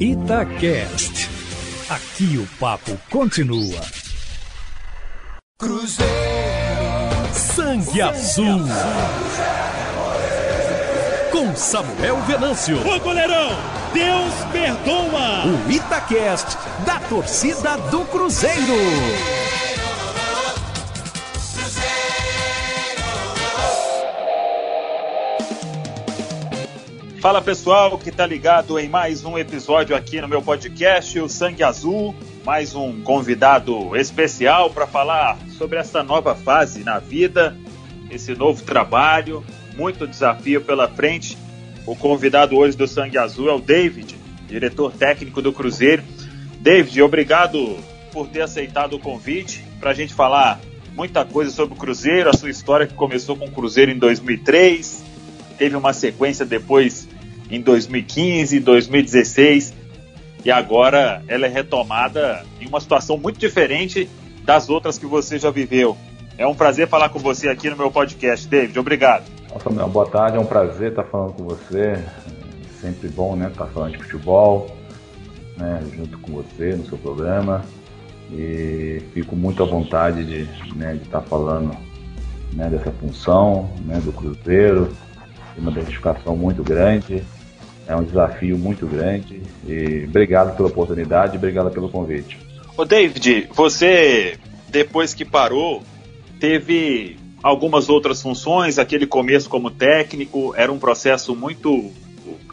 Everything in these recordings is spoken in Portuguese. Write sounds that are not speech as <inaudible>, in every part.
Itacast. Aqui o papo continua. Cruzeiro. Sangue Azul. Com Samuel Venâncio. Ô goleirão, Deus perdoa. O Itacast da torcida do Cruzeiro. Fala pessoal que tá ligado em mais um episódio aqui no meu podcast, o Sangue Azul. Mais um convidado especial para falar sobre essa nova fase na vida, esse novo trabalho, muito desafio pela frente. O convidado hoje do Sangue Azul é o David, diretor técnico do Cruzeiro. David, obrigado por ter aceitado o convite para a gente falar muita coisa sobre o Cruzeiro, a sua história que começou com o Cruzeiro em 2003, teve uma sequência depois em 2015, 2016 e agora ela é retomada em uma situação muito diferente das outras que você já viveu. É um prazer falar com você aqui no meu podcast, David. Obrigado. Nossa, meu, boa tarde, é um prazer estar falando com você. Sempre bom, né, estar falando de futebol, né, junto com você no seu programa. E fico muito à vontade de, né, de estar falando né, dessa função, né, do Cruzeiro, uma identificação muito grande é um desafio muito grande e obrigado pela oportunidade, obrigado pelo convite. Ô David, você depois que parou teve algumas outras funções, aquele começo como técnico era um processo muito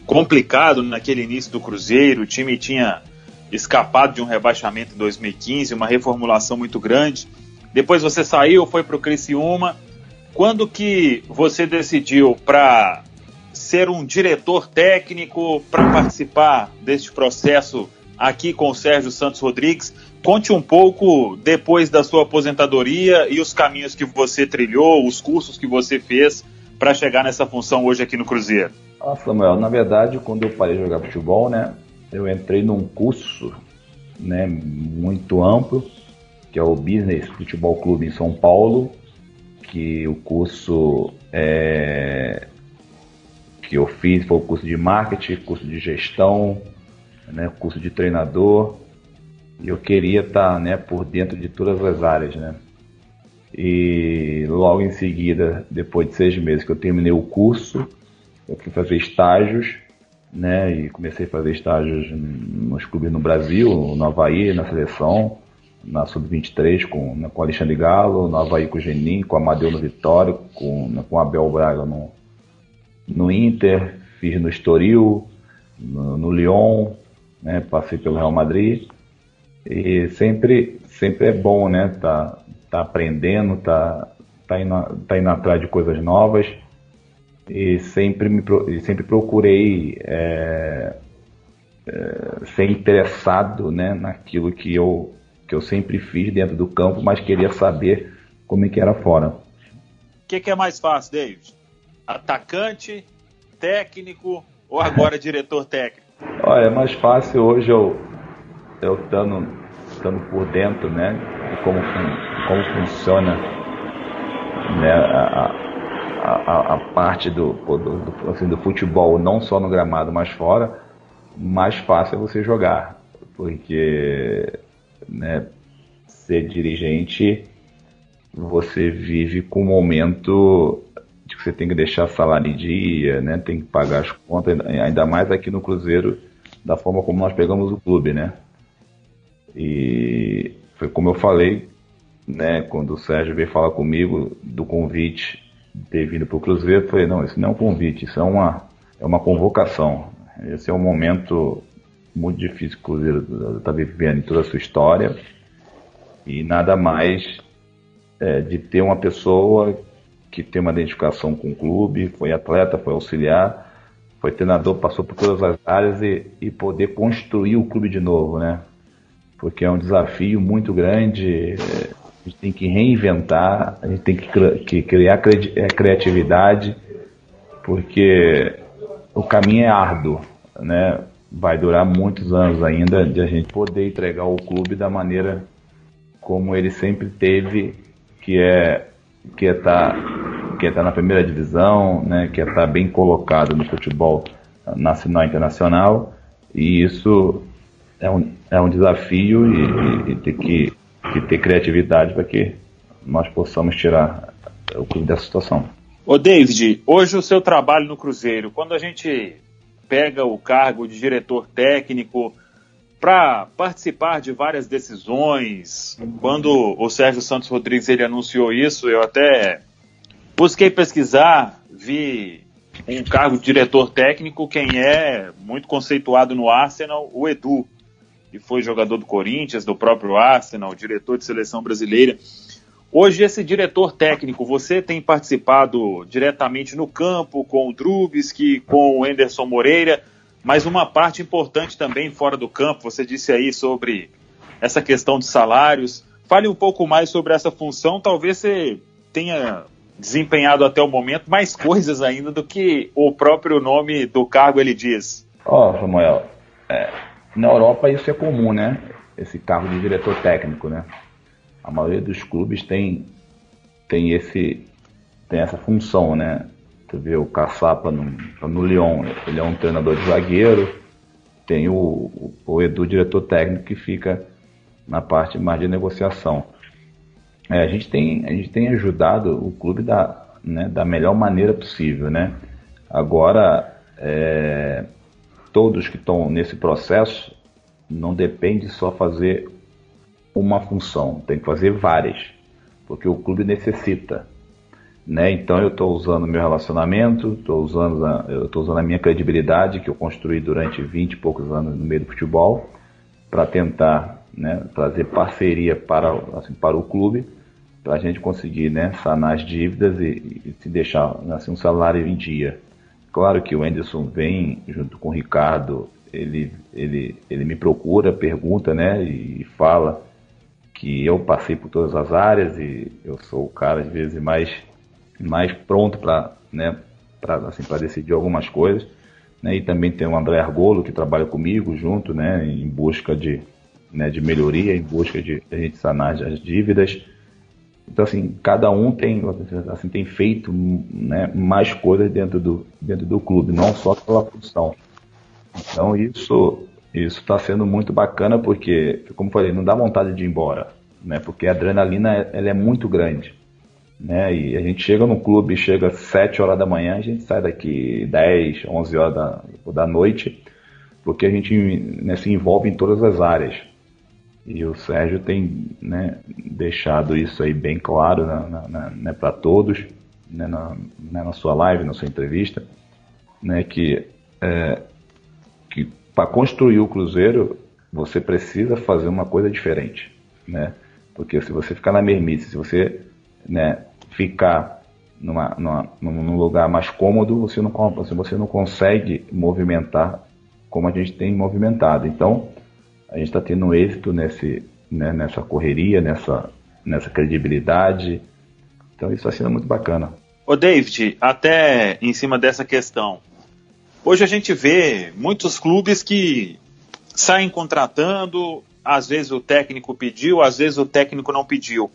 complicado naquele início do Cruzeiro, o time tinha escapado de um rebaixamento em 2015, uma reformulação muito grande. Depois você saiu, foi para o Criciúma. Quando que você decidiu para ser um diretor técnico para participar deste processo aqui com o Sérgio Santos Rodrigues. Conte um pouco depois da sua aposentadoria e os caminhos que você trilhou, os cursos que você fez para chegar nessa função hoje aqui no Cruzeiro. Ah, Samuel, na verdade, quando eu parei de jogar futebol, né, eu entrei num curso, né, muito amplo, que é o Business Futebol Clube em São Paulo, que o curso é, fiz foi o curso de marketing, curso de gestão, né, curso de treinador. E eu queria estar né, por dentro de todas as áreas. Né? E logo em seguida, depois de seis meses que eu terminei o curso, eu fui fazer estágios, né? E comecei a fazer estágios nos clubes no Brasil, no Havaí, na seleção, na Sub-23 com, né, com Alexandre Galo, no Havaí com o Genin, com Amadeu no Vitória, com, né, com Abel Braga no, no Inter, fiz no Estoril, no, no Lyon, né, passei pelo Real Madrid e sempre, sempre é bom, né, tá, tá aprendendo, tá, tá, indo, tá indo atrás de coisas novas e sempre me sempre procurei é, é, ser interessado, né, naquilo que eu que eu sempre fiz dentro do campo, mas queria saber como é que era fora. O que, que é mais fácil, David? Atacante, técnico ou agora diretor técnico? Olha, é mais fácil hoje eu eu estando, estando por dentro, né, de como, como funciona né, a, a, a parte do, do, assim, do futebol, não só no gramado, mas fora, mais fácil é você jogar. Porque né, ser dirigente, você vive com um momento de que você tem que deixar salário em dia, né? Tem que pagar as contas, ainda mais aqui no Cruzeiro, da forma como nós pegamos o clube, né? E foi como eu falei, né? Quando o Sérgio veio falar comigo do convite de ter vindo para o Cruzeiro, eu falei, não, isso não é um convite, isso é uma, é uma convocação. Esse é um momento muito difícil que o Cruzeiro está vivendo em toda a sua história. E nada mais é, de ter uma pessoa que tem uma identificação com o clube, foi atleta, foi auxiliar, foi treinador, passou por todas as áreas e, e poder construir o clube de novo, né? Porque é um desafio muito grande, a gente tem que reinventar, a gente tem que, criar cri é, criatividade, porque o caminho é árduo, né? Vai durar muitos anos ainda de a gente poder entregar o clube da maneira como ele sempre teve, que é que é estar tá, que é tá na primeira divisão, né, que é estar tá bem colocado no futebol nacional e internacional E isso é um, é um desafio e, e, e tem que, que ter criatividade para que nós possamos tirar o clube dessa situação. Ô David, hoje o seu trabalho no Cruzeiro, quando a gente pega o cargo de diretor técnico para participar de várias decisões, quando o Sérgio Santos Rodrigues ele anunciou isso, eu até busquei pesquisar, vi um cargo de diretor técnico, quem é muito conceituado no Arsenal, o Edu, que foi jogador do Corinthians, do próprio Arsenal, diretor de seleção brasileira. Hoje, esse diretor técnico, você tem participado diretamente no campo com o Drubski, com o Anderson Moreira, mas uma parte importante também fora do campo. Você disse aí sobre essa questão de salários. Fale um pouco mais sobre essa função. Talvez você tenha desempenhado até o momento mais coisas ainda do que o próprio nome do cargo ele diz. Ó, oh, Samuel, é, na Europa isso é comum, né? Esse cargo de diretor técnico, né? A maioria dos clubes tem, tem, esse, tem essa função, né? Tu vê o Caçapa no, no Lyon, ele é um treinador de zagueiro, tem o, o, o Edu, diretor técnico, que fica na parte mais de negociação. É, a, gente tem, a gente tem ajudado o clube da, né, da melhor maneira possível, né? Agora, é, todos que estão nesse processo não depende só fazer uma função, tem que fazer várias, porque o clube necessita. Né? Então eu estou usando meu relacionamento, estou usando, a, eu usando a minha credibilidade que eu construí durante 20 e poucos anos no meio do futebol para tentar né, trazer parceria para, assim, para o clube, para a gente conseguir né, sanar as dívidas e, e se deixar assim, um salário em dia. Claro que o Anderson vem junto com o Ricardo, ele, ele, ele me procura, pergunta né, e fala que eu passei por todas as áreas e eu sou o cara às vezes mais mais pronto para né assim decidir algumas coisas né e também tem o André Argolo que trabalha comigo junto né em busca de né, de melhoria em busca de a gente sanar as dívidas então assim cada um tem assim tem feito né, mais coisas dentro do dentro do clube não só pela função então isso isso está sendo muito bacana porque, como falei, não dá vontade de ir embora, né? Porque a adrenalina ela é muito grande, né? E a gente chega no clube, chega às 7 horas da manhã, a gente sai daqui 10, 11 horas da, da noite, porque a gente né, se envolve em todas as áreas. E o Sérgio tem né, deixado isso aí bem claro na, na, né, para todos, né, na, né, na sua live, na sua entrevista, né, que, é, que para construir o Cruzeiro, você precisa fazer uma coisa diferente, né? Porque se você ficar na mermice, se você né, ficar numa, numa, num lugar mais cômodo, você não, você não consegue movimentar como a gente tem movimentado. Então, a gente está tendo êxito nesse, né, nessa correria, nessa, nessa credibilidade. Então, isso está sendo muito bacana. Ô David, até em cima dessa questão, Hoje a gente vê muitos clubes que saem contratando, às vezes o técnico pediu, às vezes o técnico não pediu.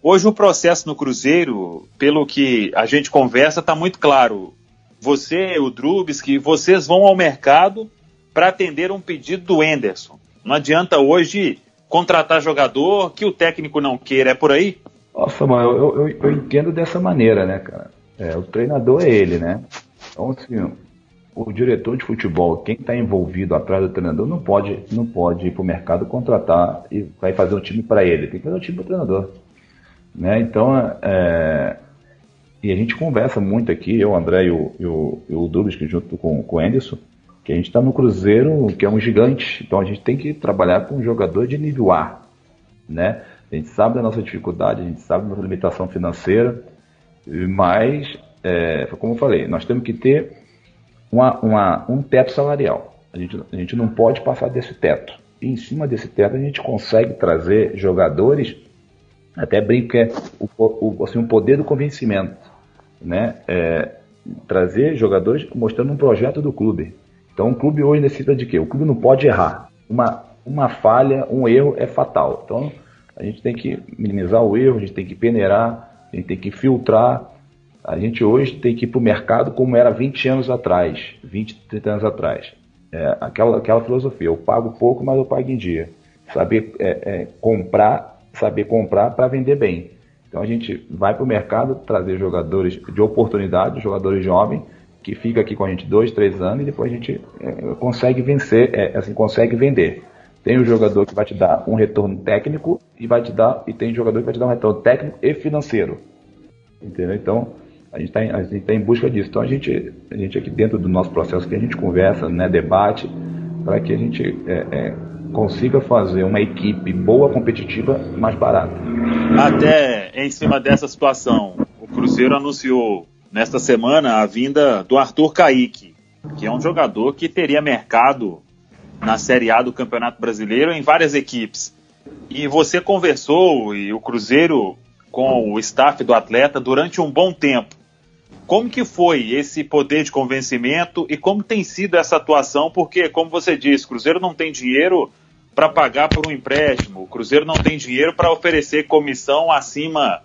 Hoje o processo no Cruzeiro, pelo que a gente conversa, está muito claro. Você, o Drubs, que vocês vão ao mercado para atender um pedido do Enderson. Não adianta hoje contratar jogador que o técnico não queira, é por aí? Nossa, mano, eu, eu, eu entendo dessa maneira, né, cara? É, o treinador é ele, né? Então, assim, o diretor de futebol, quem está envolvido atrás do treinador, não pode, não pode ir para o mercado contratar e vai fazer um time para ele. Tem que fazer um time para o treinador. Né? Então, é, e a gente conversa muito aqui, eu, André e o, e o, e o Dubis, que junto com, com o Anderson, que a gente está no Cruzeiro, que é um gigante. Então a gente tem que trabalhar com um jogador de nível A. Né? A gente sabe da nossa dificuldade, a gente sabe da nossa limitação financeira, mas, é, como eu falei, nós temos que ter uma, uma, um teto salarial. A gente, a gente não pode passar desse teto. E em cima desse teto a gente consegue trazer jogadores, até brinco que é o, o, assim, o poder do convencimento. Né? É, trazer jogadores mostrando um projeto do clube. Então o clube hoje necessita de quê? O clube não pode errar. Uma, uma falha, um erro é fatal. Então a gente tem que minimizar o erro, a gente tem que peneirar, a gente tem que filtrar a gente hoje tem que ir para o mercado como era 20 anos atrás, 20, 30 anos atrás. É, aquela, aquela filosofia, eu pago pouco, mas eu pago em dia. Saber é, é, comprar, saber comprar para vender bem. Então a gente vai para o mercado trazer jogadores de oportunidade, jogadores jovens, que fica aqui com a gente dois, três anos e depois a gente é, consegue vencer, é, assim, consegue vender. Tem o jogador que vai te dar um retorno técnico e vai te dar e tem jogador que vai te dar um retorno técnico e financeiro. Entendeu? Então, a gente está tá em busca disso. Então, a gente, a gente aqui dentro do nosso processo que a gente conversa, né, debate, para que a gente é, é, consiga fazer uma equipe boa, competitiva, mais barata. Até em cima dessa situação, o Cruzeiro anunciou nesta semana a vinda do Arthur Caíque, que é um jogador que teria mercado na Série A do Campeonato Brasileiro em várias equipes. E você conversou e o Cruzeiro com o staff do atleta durante um bom tempo. Como que foi esse poder de convencimento e como tem sido essa atuação? Porque, como você disse, o Cruzeiro não tem dinheiro para pagar por um empréstimo, o Cruzeiro não tem dinheiro para oferecer comissão acima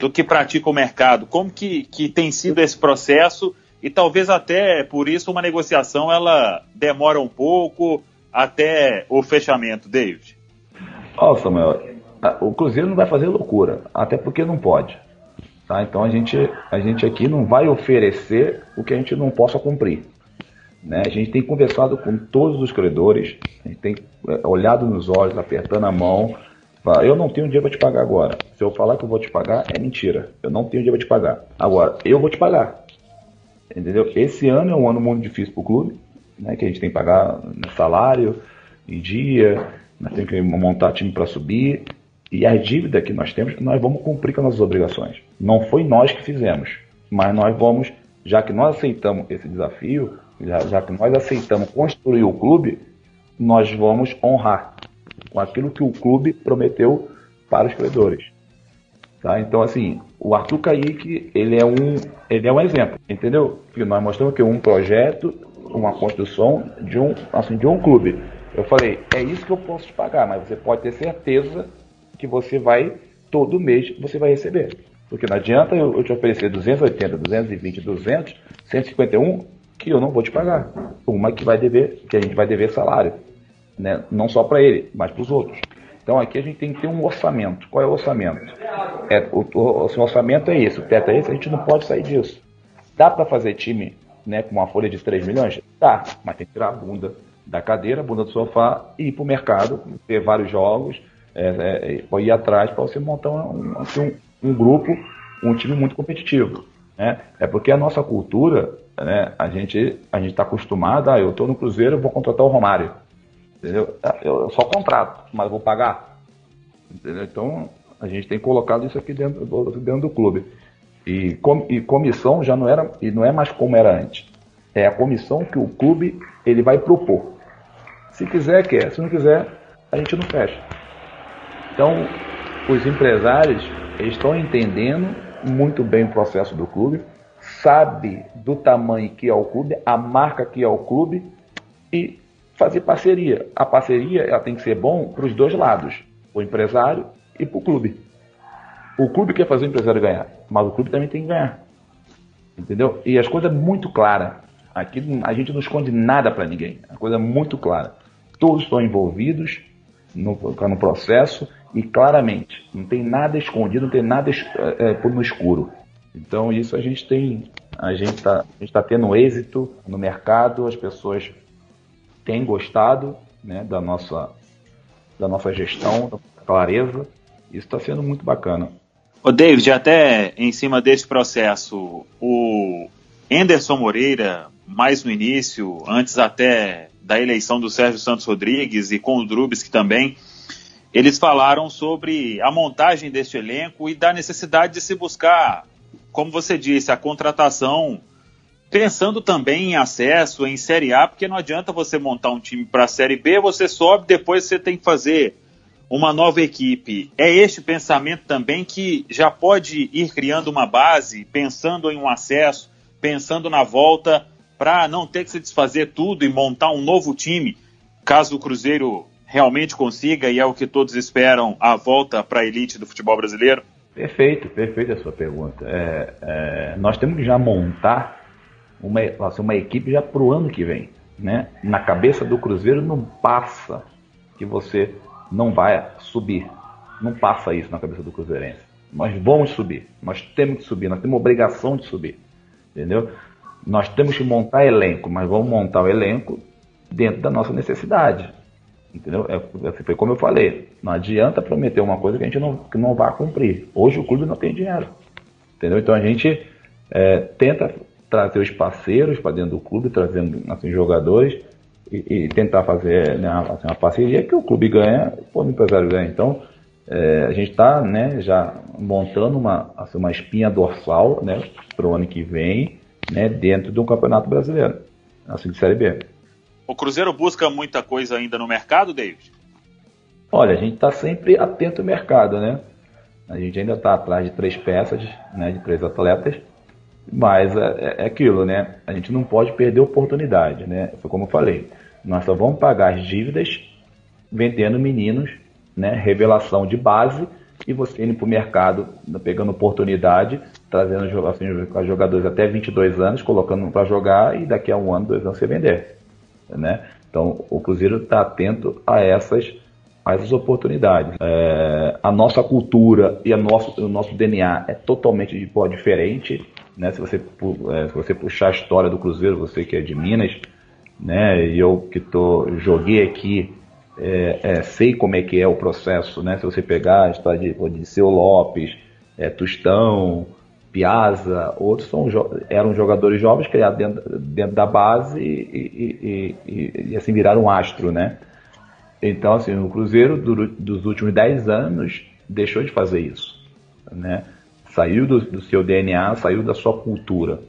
do que pratica o mercado. Como que, que tem sido esse processo e talvez até por isso uma negociação ela demora um pouco até o fechamento, David? Oh, Samuel, o Cruzeiro não vai fazer loucura, até porque não pode. Tá? Então a gente, a gente aqui não vai oferecer o que a gente não possa cumprir. Né? A gente tem conversado com todos os credores, a gente tem é, olhado nos olhos, apertando a mão. Eu não tenho dinheiro para te pagar agora. Se eu falar que eu vou te pagar, é mentira. Eu não tenho dinheiro para te pagar. Agora, eu vou te pagar. Entendeu? Esse ano é um ano muito difícil para o clube, né? que a gente tem que pagar salário em dia, nós temos que montar time para subir. E a dívida que nós temos, nós vamos cumprir com as nossas obrigações. Não foi nós que fizemos, mas nós vamos, já que nós aceitamos esse desafio, já, já que nós aceitamos construir o clube, nós vamos honrar com aquilo que o clube prometeu para os credores. Tá? Então, assim, o Arthur Kaique, ele é um, ele é um exemplo, entendeu? Porque nós mostramos que um projeto, uma construção de um, assim, de um clube. Eu falei, é isso que eu posso te pagar, mas você pode ter certeza que você vai, todo mês, você vai receber. Porque não adianta eu, eu te oferecer 280, 220, 200, 151, que eu não vou te pagar. Uma que vai dever, que a gente vai dever salário. Né? Não só para ele, mas para os outros. Então aqui a gente tem que ter um orçamento. Qual é o orçamento? É, o, o, o orçamento é esse, o teto é esse, a gente não pode sair disso. Dá para fazer time né, com uma folha de 3 milhões? Dá, mas tem que tirar a bunda da cadeira, a bunda do sofá e ir para o mercado, ter vários jogos, é, é, ir atrás para você montar um, assim, um, um, grupo, um time muito competitivo. Né? É porque a nossa cultura, né, a gente a gente está acostumado, ah, eu estou no Cruzeiro, vou contratar o Romário. Entendeu? Ah, eu só contrato, mas vou pagar. Entendeu? Então a gente tem colocado isso aqui dentro, dentro do clube. E, com, e comissão já não era e não é mais como era antes. É a comissão que o clube ele vai propor. Se quiser, quer. Se não quiser, a gente não fecha. Então, os empresários estão entendendo muito bem o processo do clube, sabe do tamanho que é o clube, a marca que é o clube e fazer parceria. A parceria ela tem que ser bom para os dois lados, o empresário e para o clube. O clube quer fazer o empresário ganhar, mas o clube também tem que ganhar. Entendeu? E as coisas muito claras. Aqui a gente não esconde nada para ninguém. A coisa é muito clara. Todos estão envolvidos no, no processo e claramente. Não tem nada escondido, não tem nada é, é, no escuro. Então isso a gente tem, a gente está tá tendo êxito no mercado, as pessoas têm gostado né, da, nossa, da nossa gestão, da clareza. Isso está sendo muito bacana. O David, até em cima desse processo, o Anderson Moreira, mais no início, antes até da eleição do Sérgio Santos Rodrigues e com o Drubsky também, eles falaram sobre a montagem deste elenco e da necessidade de se buscar, como você disse, a contratação, pensando também em acesso, em Série A, porque não adianta você montar um time para a Série B, você sobe, depois você tem que fazer uma nova equipe. É este pensamento também que já pode ir criando uma base, pensando em um acesso, pensando na volta, para não ter que se desfazer tudo e montar um novo time, caso o Cruzeiro realmente consiga, e é o que todos esperam, a volta para a elite do futebol brasileiro? Perfeito, perfeita a sua pergunta. É, é, nós temos que já montar uma, assim, uma equipe já para o ano que vem. né? Na cabeça do Cruzeiro não passa que você não vai subir. Não passa isso na cabeça do Cruzeirense. Nós vamos subir. Nós temos que subir. Nós temos obrigação de subir. Entendeu? Nós temos que montar elenco, mas vamos montar o elenco dentro da nossa necessidade. Entendeu? É, foi como eu falei. Não adianta prometer uma coisa que a gente não, que não vai cumprir. Hoje o clube não tem dinheiro. Entendeu? Então a gente é, tenta trazer os parceiros para dentro do clube, trazendo assim, jogadores e, e tentar fazer né, assim, uma parceria que o clube ganha, o empresário ganha. Então é, a gente está né, já montando uma, assim, uma espinha dorsal né, para o ano que vem né, dentro do Campeonato Brasileiro, assim de Série B. O Cruzeiro busca muita coisa ainda no mercado, David? Olha, a gente está sempre atento ao mercado, né? A gente ainda está atrás de três peças, né, de três atletas, mas é, é, aquilo, né? A gente não pode perder oportunidade, né? Foi como eu falei, nós só vamos pagar as dívidas vendendo meninos, né? Revelação de base e você indo para o mercado, pegando oportunidade, trazendo assim, jogadores até 22 anos, colocando para jogar e daqui a um ano, dois anos você vender. Né? Então o Cruzeiro está atento a essas, a essas oportunidades. É, a nossa cultura e a nosso, o nosso DNA é totalmente diferente. Né? Se, você, é, se você puxar a história do Cruzeiro, você que é de Minas, né? e eu que tô, joguei aqui é, é, sei como é que é o processo, né? Se você pegar a história de, de Seu Lopes, é, Tustão, Piazza, outros são, eram jogadores jovens criados dentro, dentro da base e, e, e, e, assim viraram um astro, né? Então, assim, o Cruzeiro do, dos últimos 10 anos deixou de fazer isso, né? Saiu do, do seu DNA, saiu da sua cultura.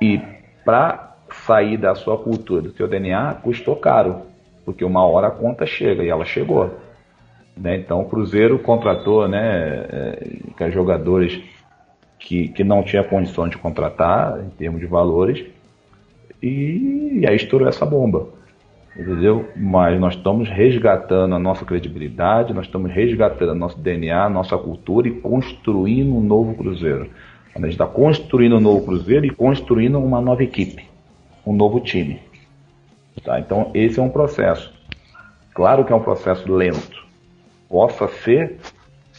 E para sair da sua cultura, do seu DNA, custou caro porque uma hora a conta chega e ela chegou. Né? Então o Cruzeiro contratou né, é, jogadores que, que não tinha condição de contratar em termos de valores e, e aí estourou essa bomba. Entendeu? Mas nós estamos resgatando a nossa credibilidade, nós estamos resgatando nosso DNA, nossa cultura e construindo um novo Cruzeiro. A gente está construindo um novo Cruzeiro e construindo uma nova equipe, um novo time. Tá? Então, esse é um processo. Claro que é um processo lento. Possa ser,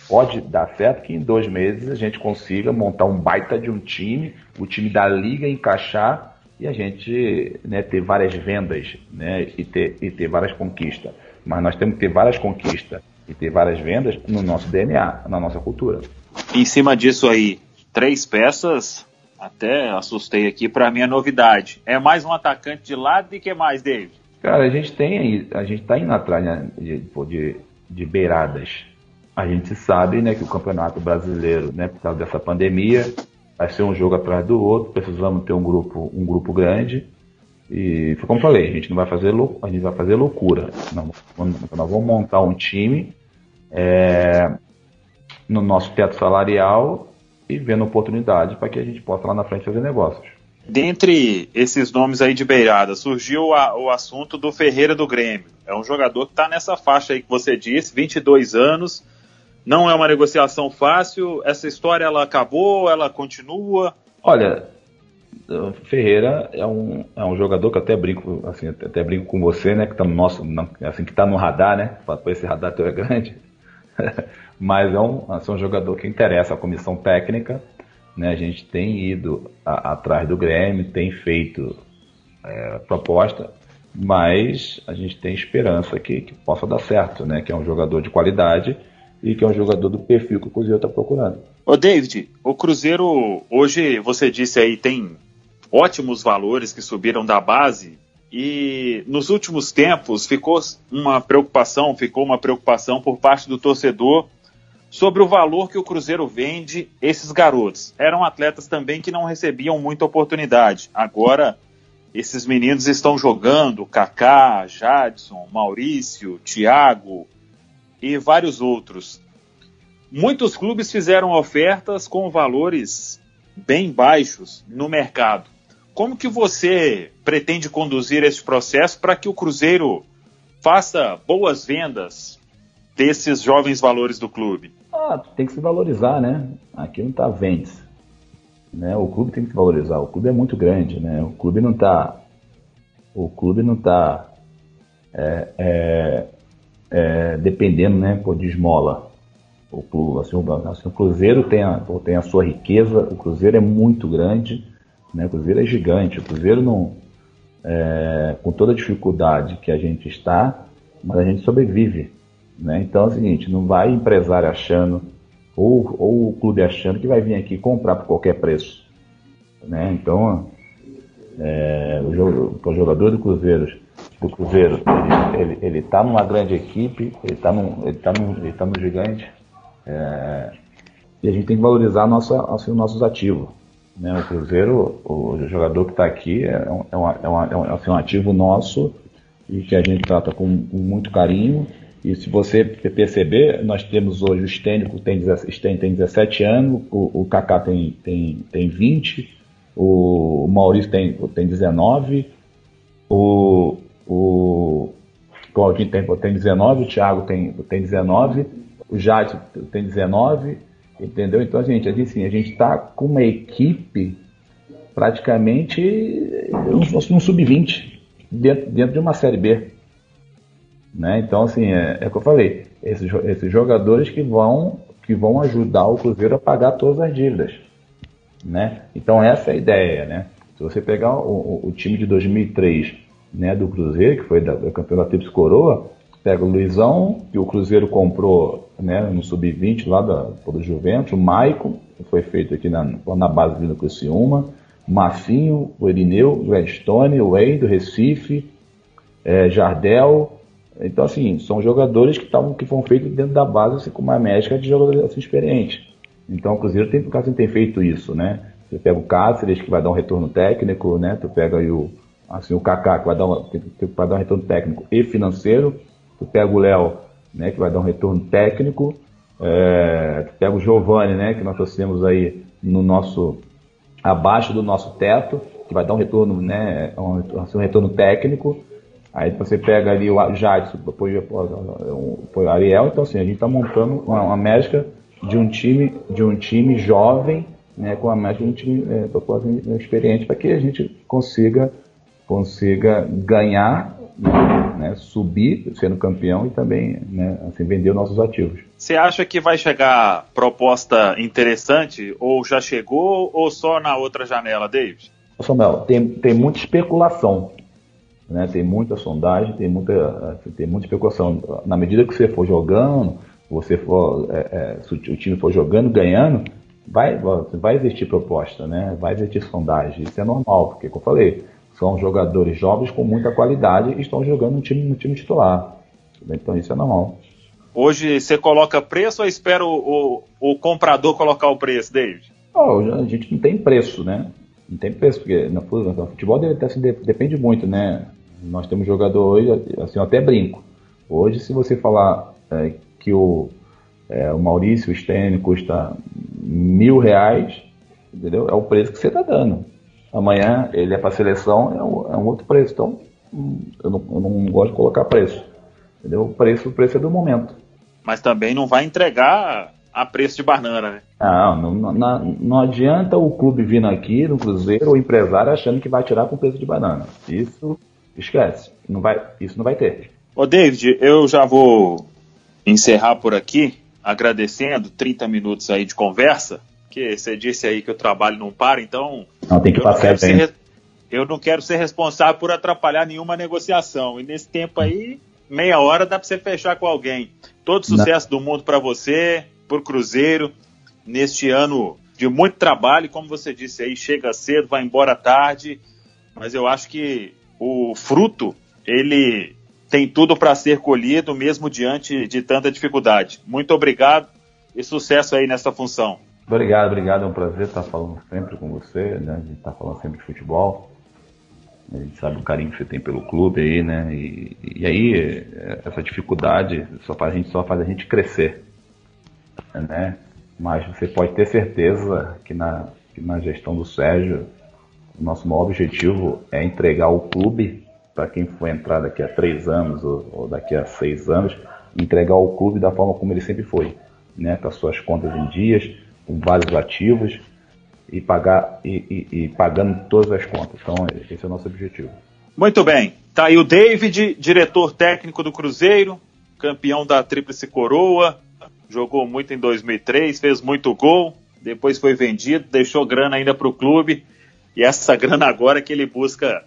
pode dar certo que em dois meses a gente consiga montar um baita de um time, o time da liga encaixar e a gente né, ter várias vendas né, e, ter, e ter várias conquistas. Mas nós temos que ter várias conquistas e ter várias vendas no nosso DNA, na nossa cultura. Em cima disso aí, três peças até assustei aqui para minha novidade. É mais um atacante de lado e que mais, David? Cara, a gente tem a gente tá indo atrás né, de, de, de beiradas. A gente sabe, né, que o Campeonato Brasileiro, né, por causa dessa pandemia, vai ser um jogo atrás do outro. Precisamos ter um grupo, um grupo grande. E como falei, a gente não vai fazer a gente vai fazer loucura. Não, nós vamos montar um time é, no nosso teto salarial e vendo oportunidade para que a gente possa lá na frente fazer negócios. Dentre esses nomes aí de beirada, surgiu a, o assunto do Ferreira do Grêmio. É um jogador que está nessa faixa aí que você disse, 22 anos. Não é uma negociação fácil. Essa história ela acabou, ela continua? Olha, Ferreira é um, é um jogador que até brinco, assim, até brinco com você, né? Que tá no nosso, assim, que tá no radar, né? Esse radar teu é grande. <laughs> mas é um, assim, um jogador que interessa a comissão técnica. Né? A gente tem ido a, atrás do Grêmio, tem feito é, proposta, mas a gente tem esperança que, que, possa dar certo, né? que é um jogador de qualidade e que é um jogador do perfil que o Cruzeiro está procurando. Ô David, o Cruzeiro hoje, você disse aí, tem ótimos valores que subiram da base e nos últimos tempos ficou uma preocupação, ficou uma preocupação por parte do torcedor sobre o valor que o Cruzeiro vende esses garotos. Eram atletas também que não recebiam muita oportunidade. Agora esses meninos estão jogando, Kaká, Jadson, Maurício, Thiago e vários outros. Muitos clubes fizeram ofertas com valores bem baixos no mercado. Como que você pretende conduzir esse processo para que o Cruzeiro faça boas vendas desses jovens valores do clube? Ah, tem que se valorizar, né? Aqui não está vendas. Né? O clube tem que valorizar. O clube é muito grande, né? O clube não está o clube não está é, é, é, dependendo né, pô, de esmola. O, assim, o, assim, o Cruzeiro tem a, tem a sua riqueza, o Cruzeiro é muito grande, né, o Cruzeiro é gigante, o Cruzeiro não. É, com toda a dificuldade que a gente está, mas a gente sobrevive. Né? Então é o seguinte, não vai empresário achando, ou, ou o clube achando que vai vir aqui comprar por qualquer preço. Né? Então, é, o, o jogador do Cruzeiro do Cruzeiro, ele, ele, ele tá numa grande equipe, ele está num, ele tá num, ele tá no gigante, é, e a gente tem que valorizar nossa, assim, nossos ativos. Né? O Cruzeiro, o jogador que está aqui é um, é, uma, é, uma, é, um, assim, um ativo nosso e que a gente trata com, com, muito carinho. E se você perceber, nós temos hoje o Stênico tem, tem 17 anos, o, o Kaká tem, tem, tem 20, o Maurício tem, tem 19, o, o Claudinho tem, tem 19, o Thiago tem, tem 19, o Jade tem 19, entendeu? Então, a gente, assim, a gente está com uma equipe praticamente um, um sub-20 dentro, dentro de uma Série B. Né? Então, assim, é, é o que eu falei, esses, esses jogadores que vão, que vão ajudar o Cruzeiro a pagar todas as dívidas. Né? Então, essa é a ideia. Né? Se você pegar o, o time de 2003 né, do Cruzeiro, que foi da, da campeonato Trips Coroa, pega o Luizão, que o Cruzeiro comprou né, no Sub-20 lá da, do Juventus, o Maicon, que foi feito aqui na, na base do Criciúma, Mafinho, o Erineu, o Gastone, o Wade, do Recife, é, Jardel. Então, assim, são jogadores que, tavam, que foram feitos dentro da base assim, com uma médica de jogadores assim, experientes. Então, o Cruzeiro tem, o tem feito isso, né? Você pega o Cáceres, que vai dar um retorno técnico, né? Tu pega aí o, assim, o Kaká, que vai dar, um, vai dar um retorno técnico e financeiro. Tu pega o Léo, né, que vai dar um retorno técnico. É, tu pega o Giovanni, né, que nós trouxemos aí no nosso abaixo do nosso teto, que vai dar um retorno, né, um, assim, um retorno técnico. Aí você pega ali o Jadson, apoio, o Ariel, então assim, a gente está montando uma, uma médica de um time, de um time jovem, né, com a médica de um time é, experiente, para que a gente consiga consiga ganhar, né, subir sendo campeão e também né, assim, vender nossos ativos. Você acha que vai chegar proposta interessante ou já chegou ou só na outra janela, David? Samuel, tem, tem muita especulação, né? tem muita sondagem, tem muita, tem muita especulação. Na medida que você for jogando, você for, é, é, se o time for jogando, ganhando, vai, vai existir proposta, né? vai existir sondagem. Isso é normal, porque, como eu falei, são jogadores jovens com muita qualidade e estão jogando no time, no time titular. Então isso é normal. Hoje você coloca preço ou espera o, o, o comprador colocar o preço, David? Oh, a gente não tem preço, né? Não tem preço, porque no, no futebol deve, assim, depende muito, né? Nós temos jogador hoje, assim, eu até brinco. Hoje, se você falar é, que o, é, o Maurício Stênio custa mil reais, entendeu? É o preço que você está dando amanhã ele é para seleção, é um, é um, outro preço. Então, eu não, eu não, gosto de colocar preço. Entendeu? O preço, o preço é do momento. Mas também não vai entregar a preço de banana, né? Não, não, não, não adianta o clube vindo aqui no Cruzeiro, o empresário achando que vai tirar com preço de banana. Isso esquece. Não vai, isso não vai ter. Ô David, eu já vou encerrar por aqui, agradecendo 30 minutos aí de conversa porque você disse aí que o trabalho não para, então. Não, tem que passar ser, Eu não quero ser responsável por atrapalhar nenhuma negociação. E nesse tempo aí, meia hora dá para você fechar com alguém. Todo sucesso não. do mundo para você, por Cruzeiro, neste ano de muito trabalho. Como você disse aí, chega cedo, vai embora tarde. Mas eu acho que o fruto, ele tem tudo para ser colhido, mesmo diante de tanta dificuldade. Muito obrigado e sucesso aí nessa função. Obrigado, obrigado. É um prazer estar falando sempre com você, né? A gente está falando sempre de futebol. A gente sabe o carinho que você tem pelo clube aí, né? E, e aí, essa dificuldade só faz, a gente, só faz a gente crescer, né? Mas você pode ter certeza que na, que na gestão do Sérgio, o nosso maior objetivo é entregar o clube para quem for entrar daqui a três anos ou, ou daqui a seis anos, entregar o clube da forma como ele sempre foi, né? Com as suas contas em dias, com vários ativos e, pagar, e, e, e pagando todas as contas. Então, esse é o nosso objetivo. Muito bem. Tá aí o David, diretor técnico do Cruzeiro, campeão da Tríplice Coroa, jogou muito em 2003, fez muito gol, depois foi vendido, deixou grana ainda para o clube e essa <laughs> grana agora que ele busca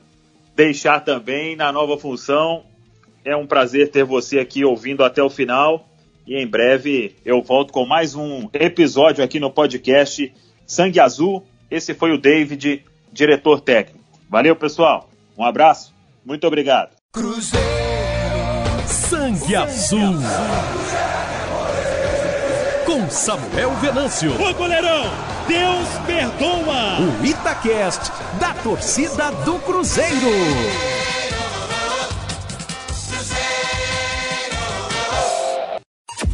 deixar também na nova função. É um prazer ter você aqui ouvindo até o final e em breve eu volto com mais um episódio aqui no podcast Sangue Azul. Esse foi o David, diretor técnico. Valeu, pessoal. Um abraço. Muito obrigado. Cruzeiro. Sangue Azul. Com Samuel Venâncio. Ô goleirão, Deus perdoa. O Itacast da torcida do Cruzeiro.